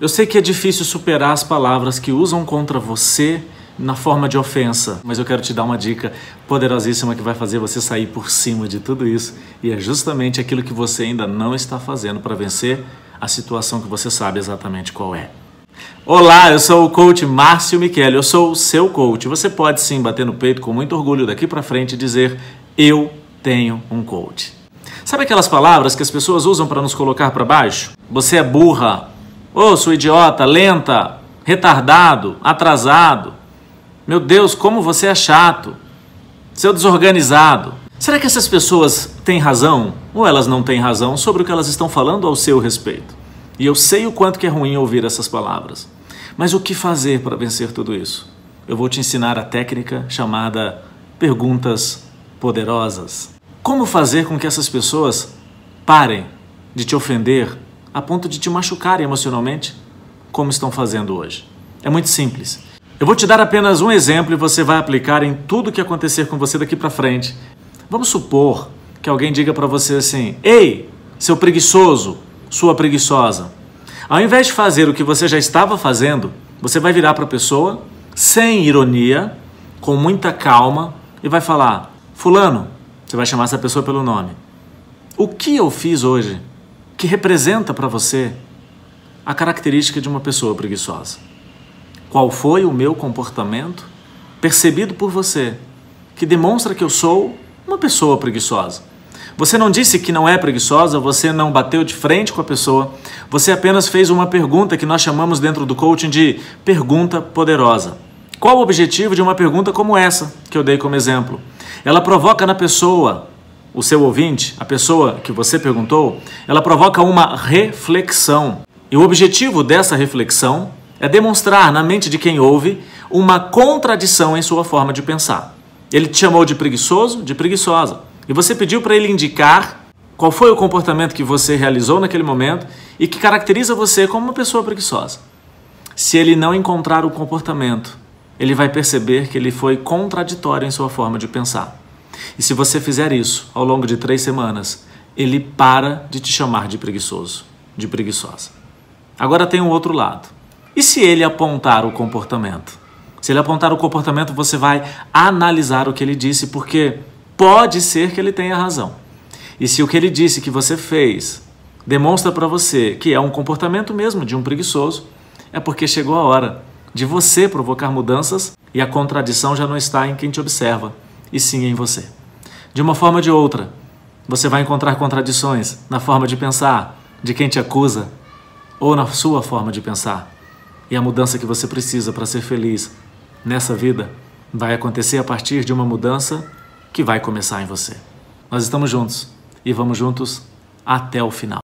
Eu sei que é difícil superar as palavras que usam contra você na forma de ofensa, mas eu quero te dar uma dica poderosíssima que vai fazer você sair por cima de tudo isso e é justamente aquilo que você ainda não está fazendo para vencer a situação que você sabe exatamente qual é. Olá, eu sou o coach Márcio Michele, eu sou o seu coach. Você pode sim bater no peito com muito orgulho daqui para frente e dizer: Eu tenho um coach. Sabe aquelas palavras que as pessoas usam para nos colocar para baixo? Você é burra, ô, oh, sou idiota, lenta, retardado, atrasado. Meu Deus, como você é chato, seu desorganizado. Será que essas pessoas têm razão ou elas não têm razão sobre o que elas estão falando ao seu respeito? E eu sei o quanto que é ruim ouvir essas palavras. Mas o que fazer para vencer tudo isso? Eu vou te ensinar a técnica chamada perguntas poderosas. Como fazer com que essas pessoas parem de te ofender a ponto de te machucarem emocionalmente, como estão fazendo hoje? É muito simples. Eu vou te dar apenas um exemplo e você vai aplicar em tudo que acontecer com você daqui para frente. Vamos supor que alguém diga para você assim: "Ei, seu preguiçoso, sua preguiçosa". Ao invés de fazer o que você já estava fazendo, você vai virar para a pessoa sem ironia, com muita calma e vai falar: "Fulano, você vai chamar essa pessoa pelo nome. O que eu fiz hoje que representa para você a característica de uma pessoa preguiçosa? Qual foi o meu comportamento percebido por você que demonstra que eu sou uma pessoa preguiçosa? Você não disse que não é preguiçosa, você não bateu de frente com a pessoa, você apenas fez uma pergunta que nós chamamos dentro do coaching de pergunta poderosa. Qual o objetivo de uma pergunta como essa que eu dei como exemplo? Ela provoca na pessoa, o seu ouvinte, a pessoa que você perguntou, ela provoca uma reflexão. E o objetivo dessa reflexão é demonstrar na mente de quem ouve uma contradição em sua forma de pensar. Ele te chamou de preguiçoso, de preguiçosa. E você pediu para ele indicar qual foi o comportamento que você realizou naquele momento e que caracteriza você como uma pessoa preguiçosa. Se ele não encontrar o comportamento ele vai perceber que ele foi contraditório em sua forma de pensar. E se você fizer isso ao longo de três semanas, ele para de te chamar de preguiçoso, de preguiçosa. Agora tem um outro lado. E se ele apontar o comportamento? Se ele apontar o comportamento, você vai analisar o que ele disse, porque pode ser que ele tenha razão. E se o que ele disse que você fez demonstra para você que é um comportamento mesmo de um preguiçoso, é porque chegou a hora de você provocar mudanças e a contradição já não está em quem te observa, e sim em você. De uma forma ou de outra, você vai encontrar contradições na forma de pensar de quem te acusa ou na sua forma de pensar. E a mudança que você precisa para ser feliz nessa vida vai acontecer a partir de uma mudança que vai começar em você. Nós estamos juntos e vamos juntos até o final.